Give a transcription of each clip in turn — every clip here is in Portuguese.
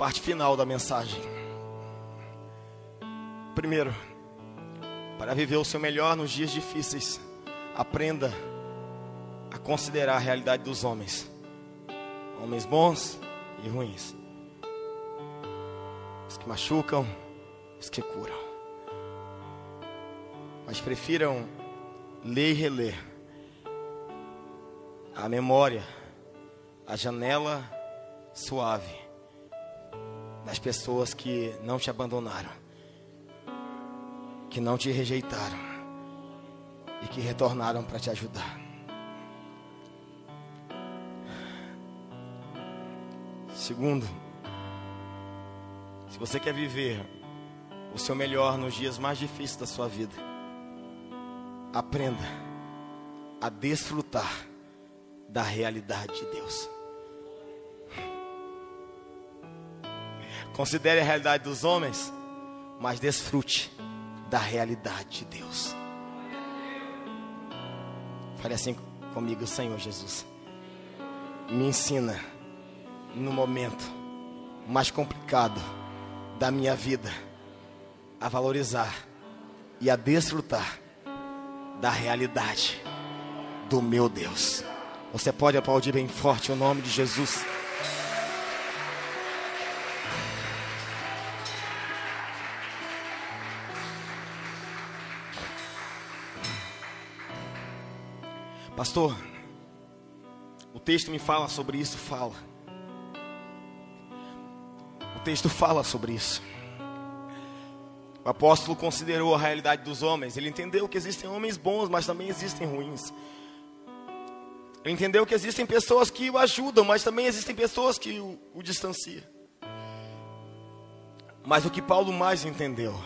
parte final da mensagem. Primeiro, para viver o seu melhor nos dias difíceis, aprenda a considerar a realidade dos homens, homens bons e ruins, os que machucam, os que curam. Mas prefiram ler e reler a memória, a janela suave das pessoas que não te abandonaram, que não te rejeitaram e que retornaram para te ajudar. Segundo, se você quer viver o seu melhor nos dias mais difíceis da sua vida, aprenda a desfrutar da realidade de Deus. Considere a realidade dos homens, mas desfrute da realidade de Deus. Fale assim comigo, Senhor Jesus. Me ensina no momento mais complicado da minha vida a valorizar e a desfrutar da realidade do meu Deus. Você pode aplaudir bem forte o nome de Jesus. Pastor, o texto me fala sobre isso, fala. O texto fala sobre isso. O apóstolo considerou a realidade dos homens. Ele entendeu que existem homens bons, mas também existem ruins. Ele entendeu que existem pessoas que o ajudam, mas também existem pessoas que o, o distanciam. Mas o que Paulo mais entendeu,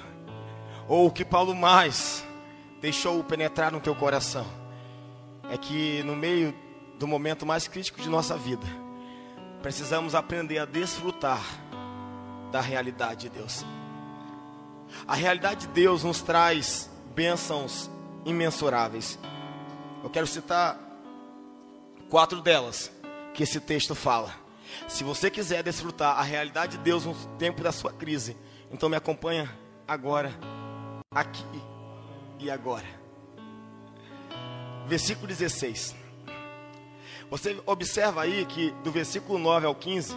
ou o que Paulo mais deixou penetrar no teu coração, é que no meio do momento mais crítico de nossa vida, precisamos aprender a desfrutar da realidade de Deus. A realidade de Deus nos traz bênçãos imensuráveis. Eu quero citar quatro delas que esse texto fala. Se você quiser desfrutar a realidade de Deus no tempo da sua crise, então me acompanha agora, aqui e agora. Versículo 16. Você observa aí que do versículo 9 ao 15,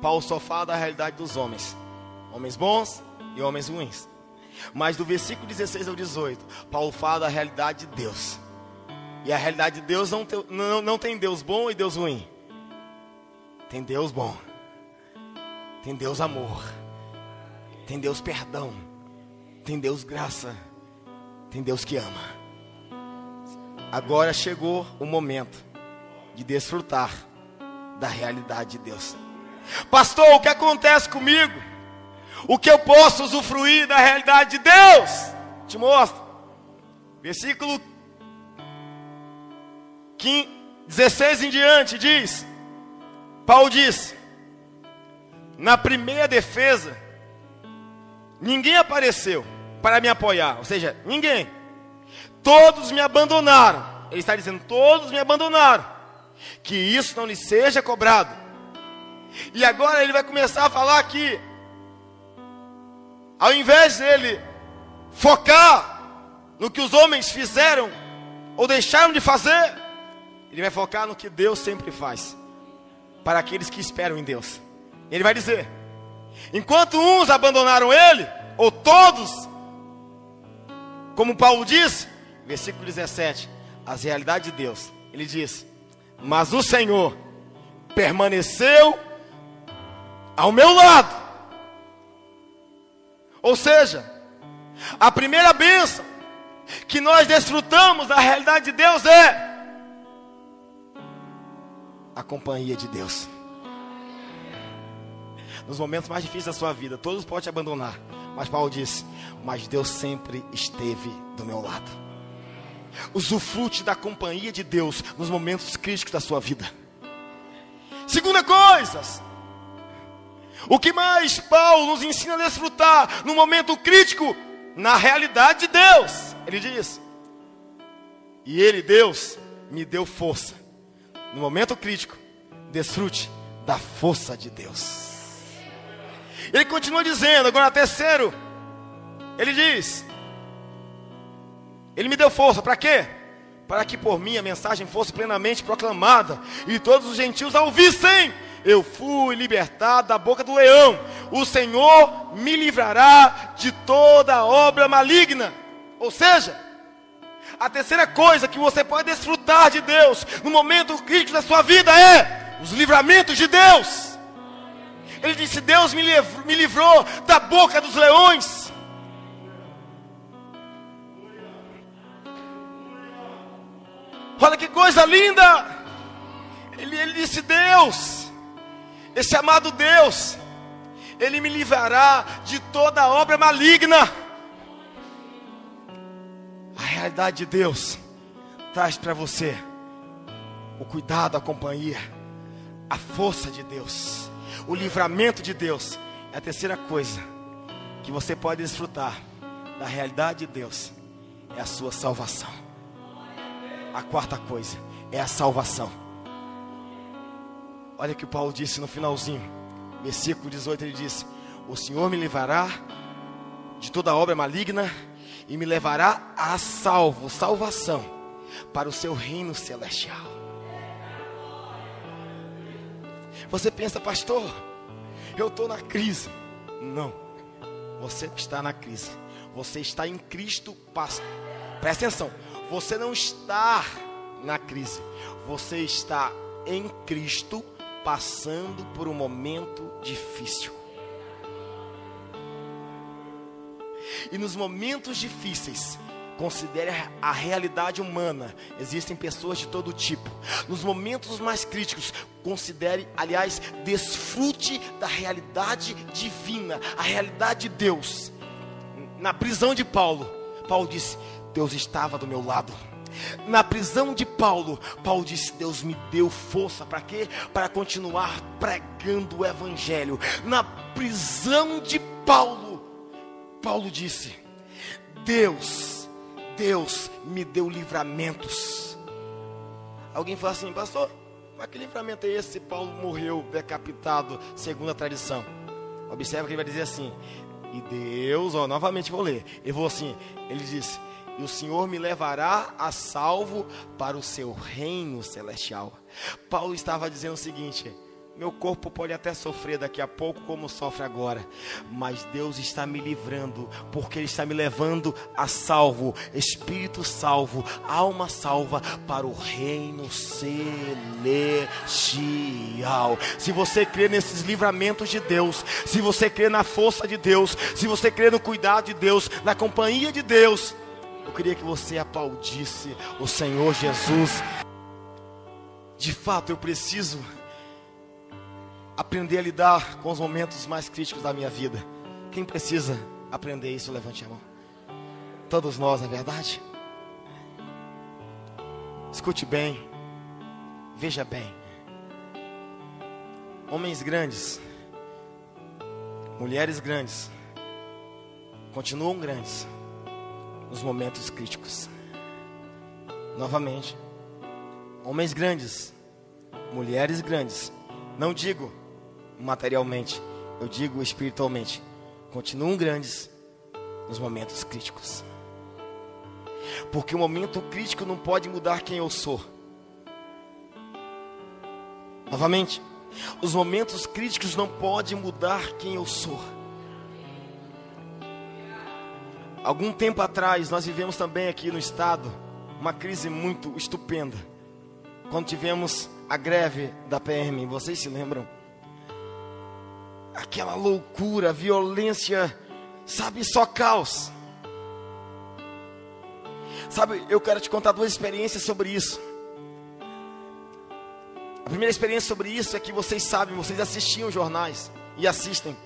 Paulo só fala da realidade dos homens, homens bons e homens ruins. Mas do versículo 16 ao 18, Paulo fala da realidade de Deus. E a realidade de Deus não, tem, não, não tem Deus bom e Deus ruim. Tem Deus bom. Tem Deus amor. Tem Deus perdão. Tem Deus graça. Tem Deus que ama. Agora chegou o momento de desfrutar da realidade de Deus. Pastor, o que acontece comigo? O que eu posso usufruir da realidade de Deus? Te mostro. Versículo 16 em diante diz: Paulo diz, na primeira defesa, ninguém apareceu para me apoiar, ou seja, ninguém, todos me abandonaram. Ele está dizendo: todos me abandonaram, que isso não lhe seja cobrado. E agora ele vai começar a falar que, ao invés dele focar no que os homens fizeram ou deixaram de fazer, ele vai focar no que Deus sempre faz para aqueles que esperam em Deus. Ele vai dizer: enquanto uns abandonaram ele, ou todos, como Paulo diz, versículo 17, as realidades de Deus. Ele diz: Mas o Senhor permaneceu ao meu lado. Ou seja, a primeira bênção que nós desfrutamos da realidade de Deus é a companhia de Deus. Nos momentos mais difíceis da sua vida, todos podem te abandonar. Mas Paulo disse: Mas Deus sempre esteve do meu lado. Usufrute da companhia de Deus nos momentos críticos da sua vida. Segunda coisa, o que mais Paulo nos ensina a desfrutar no momento crítico, na realidade de Deus. Ele diz: E Ele, Deus, me deu força no momento crítico, desfrute da força de Deus. Ele continua dizendo, agora terceiro, ele diz: Ele me deu força, para quê? Para que por mim a mensagem fosse plenamente proclamada e todos os gentios a ouvissem. Eu fui libertado da boca do leão. O Senhor me livrará de toda obra maligna. Ou seja, a terceira coisa que você pode desfrutar de Deus no momento crítico da sua vida é os livramentos de Deus. Ele disse: Deus me livrou, me livrou da boca dos leões. Olha que coisa linda! Ele, ele disse: Deus, esse amado Deus, Ele me livrará de toda obra maligna. A realidade de Deus traz para você o cuidado, a companhia, a força de Deus, o livramento de Deus. É a terceira coisa que você pode desfrutar da realidade de Deus é a sua salvação. A quarta coisa é a salvação. Olha o que Paulo disse no finalzinho, versículo 18: ele disse: O Senhor me livrará de toda obra maligna e me levará a salvo, salvação, para o seu reino celestial. Você pensa, pastor, eu estou na crise. Não, você está na crise. Você está em Cristo. Presta atenção, você não está na crise, você está em Cristo passando por um momento difícil. E nos momentos difíceis, considere a realidade humana. Existem pessoas de todo tipo. Nos momentos mais críticos, considere, aliás, desfrute da realidade divina, a realidade de Deus. Na prisão de Paulo, Paulo disse: Deus estava do meu lado. Na prisão de Paulo, Paulo disse: Deus me deu força para quê? Para continuar pregando o Evangelho. Na prisão de Paulo, Paulo disse: Deus, Deus me deu livramentos. Alguém fala assim, pastor, mas que livramento é esse se Paulo morreu decapitado, segundo a tradição? Observa que ele vai dizer assim: E Deus, ó, novamente vou ler. Ele falou assim: Ele disse: e o Senhor me levará a salvo para o seu reino celestial. Paulo estava dizendo o seguinte: meu corpo pode até sofrer daqui a pouco, como sofre agora, mas Deus está me livrando, porque Ele está me levando a salvo, espírito salvo, alma salva para o reino celestial. Se você crê nesses livramentos de Deus, se você crê na força de Deus, se você crê no cuidado de Deus, na companhia de Deus, eu queria que você aplaudisse o Senhor Jesus. De fato, eu preciso aprender a lidar com os momentos mais críticos da minha vida. Quem precisa aprender isso, levante a mão. Todos nós, não é verdade? Escute bem, veja bem. Homens grandes, mulheres grandes, continuam grandes nos momentos críticos. Novamente, homens grandes, mulheres grandes, não digo materialmente, eu digo espiritualmente, continuam grandes nos momentos críticos. Porque o momento crítico não pode mudar quem eu sou. Novamente, os momentos críticos não podem mudar quem eu sou. Algum tempo atrás, nós vivemos também aqui no estado uma crise muito estupenda. Quando tivemos a greve da PM, vocês se lembram? Aquela loucura, violência, sabe, só caos. Sabe, eu quero te contar duas experiências sobre isso. A primeira experiência sobre isso é que vocês sabem, vocês assistiam jornais e assistem.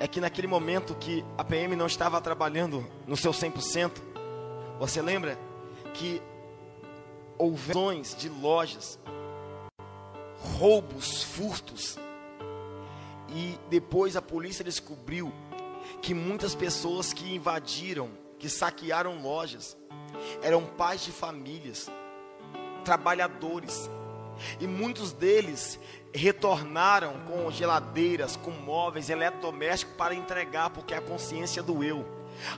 É que naquele momento que a PM não estava trabalhando no seu 100%, você lembra que houve de lojas, roubos, furtos. E depois a polícia descobriu que muitas pessoas que invadiram, que saquearam lojas, eram pais de famílias, trabalhadores. E muitos deles retornaram com geladeiras, com móveis, eletrodomésticos para entregar, porque a consciência doeu.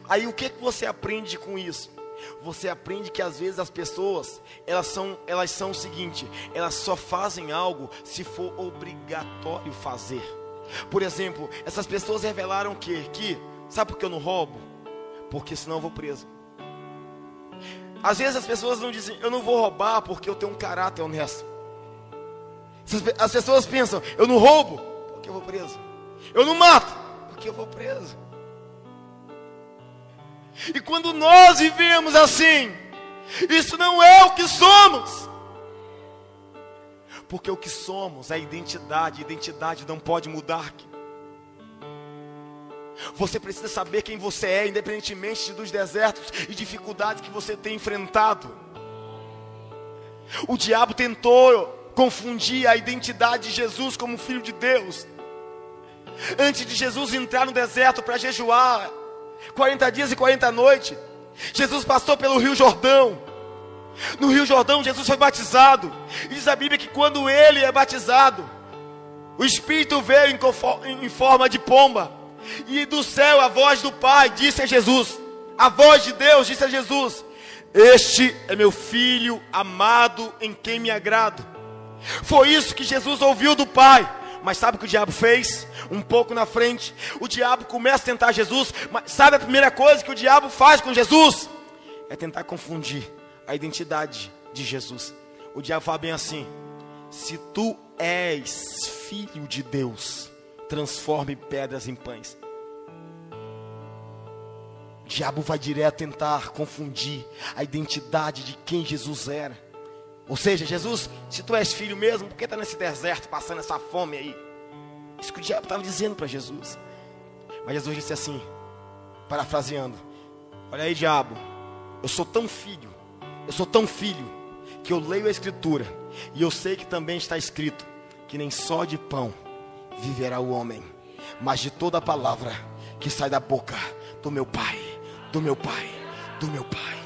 Aí o que, que você aprende com isso? Você aprende que às vezes as pessoas, elas são, elas são o seguinte, elas só fazem algo se for obrigatório fazer. Por exemplo, essas pessoas revelaram que, que sabe por que eu não roubo? Porque senão eu vou preso. Às vezes as pessoas não dizem, eu não vou roubar porque eu tenho um caráter honesto. As pessoas pensam, eu não roubo porque eu vou preso. Eu não mato porque eu vou preso. E quando nós vivemos assim, isso não é o que somos. Porque o que somos é identidade, identidade não pode mudar. Você precisa saber quem você é, independentemente dos desertos e dificuldades que você tem enfrentado. O diabo tentou confundir a identidade de Jesus como filho de Deus. Antes de Jesus entrar no deserto para jejuar, 40 dias e 40 noites. Jesus passou pelo Rio Jordão. No Rio Jordão, Jesus foi batizado. E diz a Bíblia que quando ele é batizado, o Espírito veio em forma de pomba. E do céu a voz do Pai disse a Jesus: A voz de Deus disse a Jesus: Este é meu filho amado em quem me agrado. Foi isso que Jesus ouviu do Pai. Mas sabe o que o diabo fez? Um pouco na frente, o diabo começa a tentar Jesus, mas sabe a primeira coisa que o diabo faz com Jesus? É tentar confundir a identidade de Jesus. O diabo fala bem assim: se tu és filho de Deus, transforme pedras em pães. O diabo vai direto tentar confundir a identidade de quem Jesus era. Ou seja, Jesus, se tu és filho mesmo, por que está nesse deserto passando essa fome aí? Isso que o diabo estava dizendo para Jesus. Mas Jesus disse assim, parafraseando: Olha aí, diabo, eu sou tão filho, eu sou tão filho, que eu leio a Escritura, e eu sei que também está escrito: que nem só de pão viverá o homem, mas de toda a palavra que sai da boca do meu Pai, do meu Pai, do meu Pai.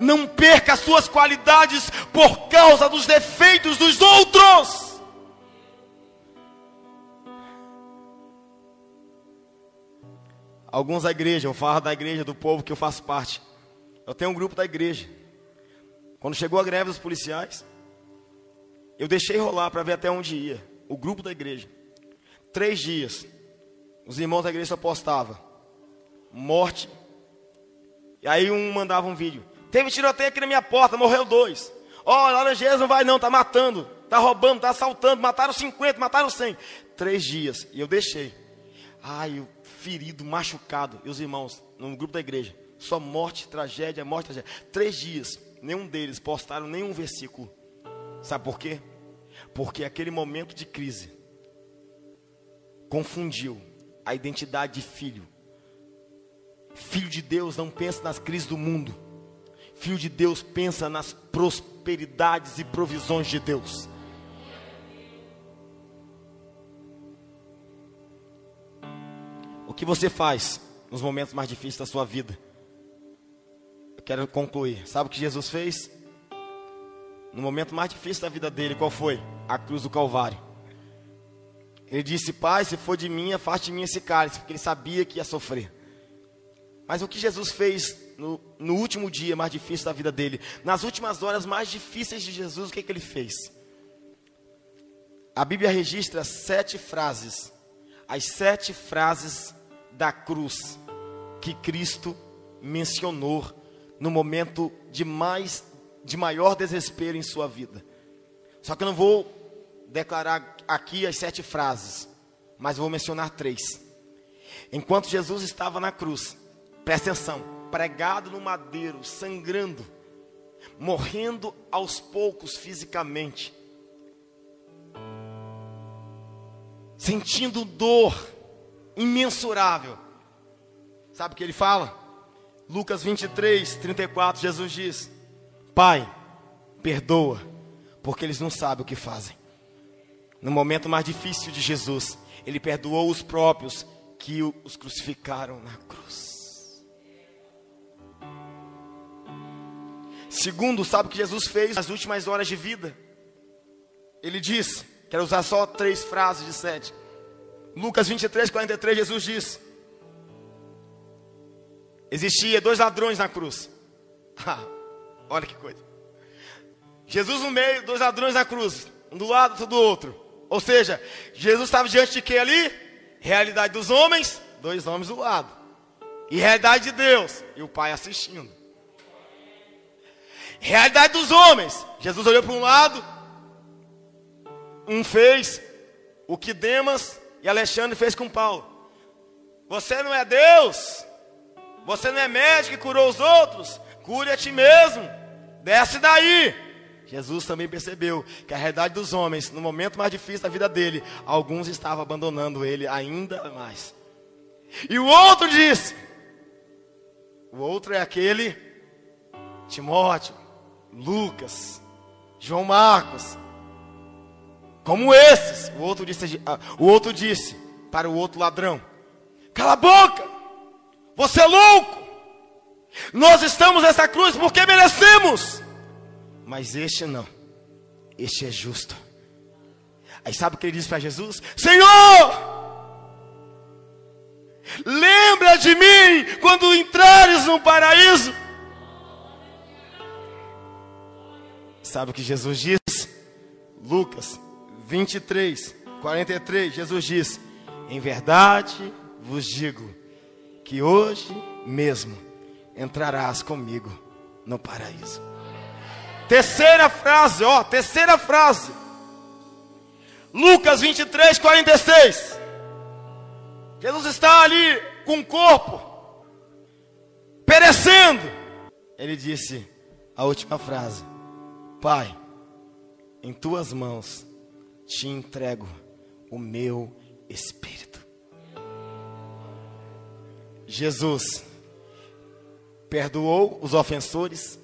Não perca as suas qualidades por causa dos defeitos dos outros. Alguns da igreja, eu falo da igreja, do povo que eu faço parte. Eu tenho um grupo da igreja. Quando chegou a greve dos policiais, eu deixei rolar para ver até onde ia. O grupo da igreja. Três dias. Os irmãos da igreja só postavam morte. E aí um mandava um vídeo. Teve tiroteio aqui na minha porta, morreu dois. Ó, oh, Laranjeiras não vai não, tá matando, tá roubando, tá assaltando, mataram 50, mataram 100. Três dias, e eu deixei. Ai, ferido, machucado, e os irmãos, no grupo da igreja, só morte, tragédia, morte, tragédia. Três dias, nenhum deles postaram nenhum versículo. Sabe por quê? Porque aquele momento de crise confundiu a identidade de filho. Filho de Deus não pensa nas crises do mundo Filho de Deus pensa nas prosperidades e provisões de Deus. Que você faz nos momentos mais difíceis da sua vida? Eu quero concluir. Sabe o que Jesus fez? No momento mais difícil da vida dele, qual foi? A cruz do Calvário. Ele disse: Pai, se for de mim, afaste de mim esse cálice, porque ele sabia que ia sofrer. Mas o que Jesus fez no, no último dia mais difícil da vida dele, nas últimas horas mais difíceis de Jesus, o que, que ele fez? A Bíblia registra sete frases, as sete frases da cruz que Cristo mencionou no momento de mais de maior desespero em sua vida. Só que eu não vou declarar aqui as sete frases, mas vou mencionar três. Enquanto Jesus estava na cruz, presta atenção pregado no madeiro, sangrando, morrendo aos poucos fisicamente, sentindo dor imensurável. Sabe o que ele fala? Lucas 23, 34, Jesus diz: Pai, perdoa, porque eles não sabem o que fazem. No momento mais difícil de Jesus, ele perdoou os próprios que os crucificaram na cruz. Segundo, sabe o que Jesus fez nas últimas horas de vida? Ele disse, quero usar só três frases de sete. Lucas 23, 43, Jesus disse: Existia dois ladrões na cruz. Olha que coisa. Jesus no meio, dois ladrões na cruz, um do lado, outro do outro. Ou seja, Jesus estava diante de quem ali? Realidade dos homens, dois homens do lado. E realidade de Deus, e o Pai assistindo. Realidade dos homens. Jesus olhou para um lado, um fez o que Demas e Alexandre fez com Paulo. Você não é Deus. Você não é médico que curou os outros. Cure a ti mesmo. Desce daí. Jesus também percebeu que a realidade dos homens, no momento mais difícil da vida dele, alguns estavam abandonando ele ainda mais. E o outro disse: o outro é aquele Timóteo, Lucas, João Marcos, como esses. O outro disse, ah, o outro disse para o outro ladrão: Cala a boca, você é louco. Nós estamos nessa cruz porque merecemos. Mas este não. Este é justo. Aí sabe o que ele disse para Jesus? Senhor! Lembra de mim quando entrares no paraíso. Sabe o que Jesus disse? Lucas 23, 43. Jesus disse: Em verdade vos digo que hoje mesmo entrarás comigo no paraíso. Terceira frase, ó, terceira frase. Lucas 23, 46. Jesus está ali com o corpo perecendo. Ele disse a última frase: Pai, em tuas mãos te entrego o meu espírito. Jesus perdoou os ofensores.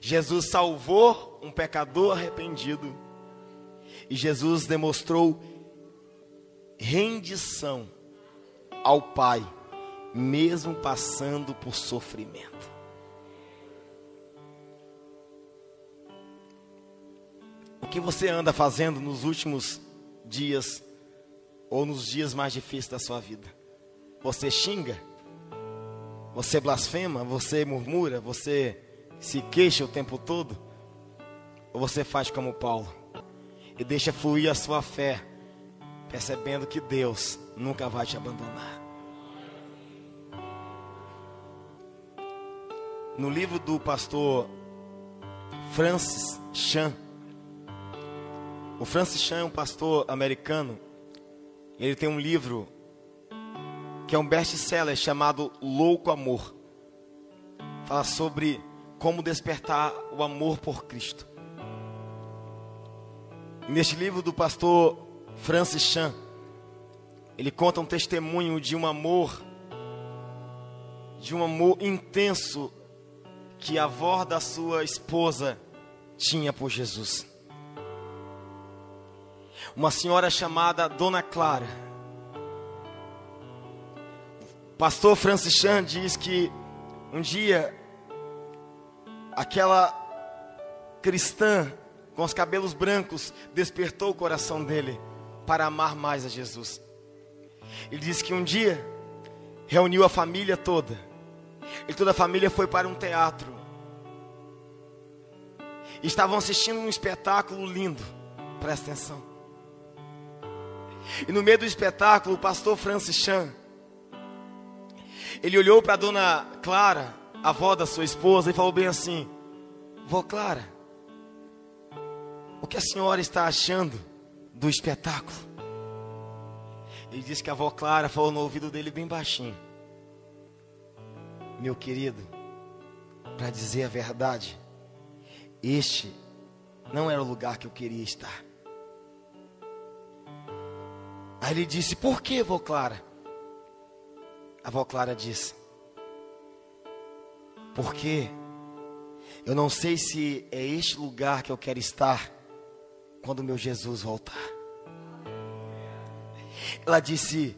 Jesus salvou um pecador arrependido. E Jesus demonstrou rendição ao Pai, mesmo passando por sofrimento. O que você anda fazendo nos últimos dias ou nos dias mais difíceis da sua vida? Você xinga? Você blasfema? Você murmura? Você se queixa o tempo todo? Ou você faz como Paulo e deixa fluir a sua fé, percebendo que Deus nunca vai te abandonar? No livro do pastor Francis Chan, o Francis Chan é um pastor americano. Ele tem um livro que é um best-seller chamado Louco Amor. Fala sobre como despertar o amor por Cristo. Neste livro do pastor Francis Chan, ele conta um testemunho de um amor, de um amor intenso que a avó da sua esposa tinha por Jesus uma senhora chamada Dona Clara. Pastor Francis Chan diz que um dia aquela cristã com os cabelos brancos despertou o coração dele para amar mais a Jesus. Ele diz que um dia reuniu a família toda. E toda a família foi para um teatro. Estavam assistindo um espetáculo lindo. Presta atenção. E no meio do espetáculo, o pastor Francis Chan, ele olhou para a dona Clara, avó da sua esposa, e falou bem assim: Vó Clara, o que a senhora está achando do espetáculo? Ele disse que a avó Clara falou no ouvido dele bem baixinho: Meu querido, para dizer a verdade, este não era o lugar que eu queria estar. Aí ele disse: Por que, vó Clara? A vó Clara disse: Porque eu não sei se é este lugar que eu quero estar quando meu Jesus voltar. Ela disse: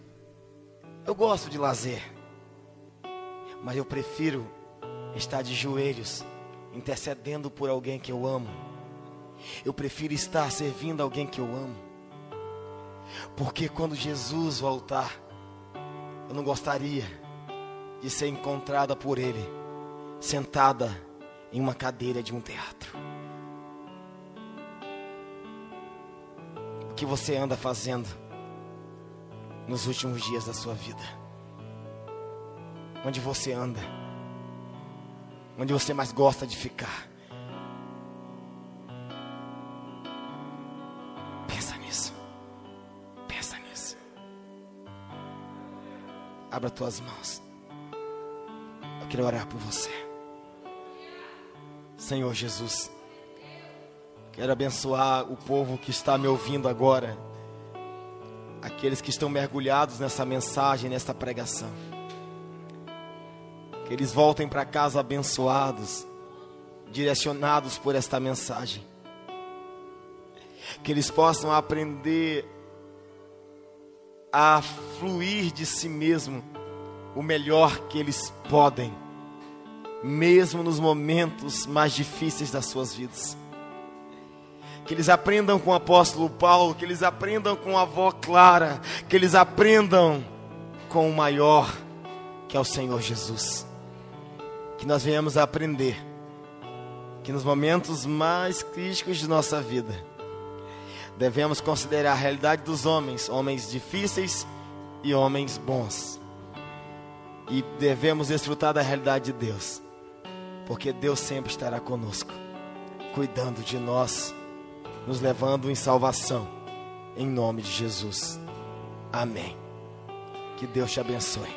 Eu gosto de lazer, mas eu prefiro estar de joelhos intercedendo por alguém que eu amo. Eu prefiro estar servindo alguém que eu amo. Porque quando Jesus voltar, eu não gostaria de ser encontrada por Ele, sentada em uma cadeira de um teatro. O que você anda fazendo nos últimos dias da sua vida? Onde você anda? Onde você mais gosta de ficar? Abra tuas mãos. Eu quero orar por você. Senhor Jesus. Quero abençoar o povo que está me ouvindo agora. Aqueles que estão mergulhados nessa mensagem, nessa pregação. Que eles voltem para casa abençoados, direcionados por esta mensagem. Que eles possam aprender a fluir de si mesmo o melhor que eles podem, mesmo nos momentos mais difíceis das suas vidas. Que eles aprendam com o apóstolo Paulo, que eles aprendam com a avó Clara, que eles aprendam com o maior, que é o Senhor Jesus que nós venhamos a aprender que nos momentos mais críticos de nossa vida, devemos considerar a realidade dos homens, homens difíceis e homens bons. E devemos desfrutar da realidade de Deus, porque Deus sempre estará conosco, cuidando de nós, nos levando em salvação, em nome de Jesus. Amém. Que Deus te abençoe.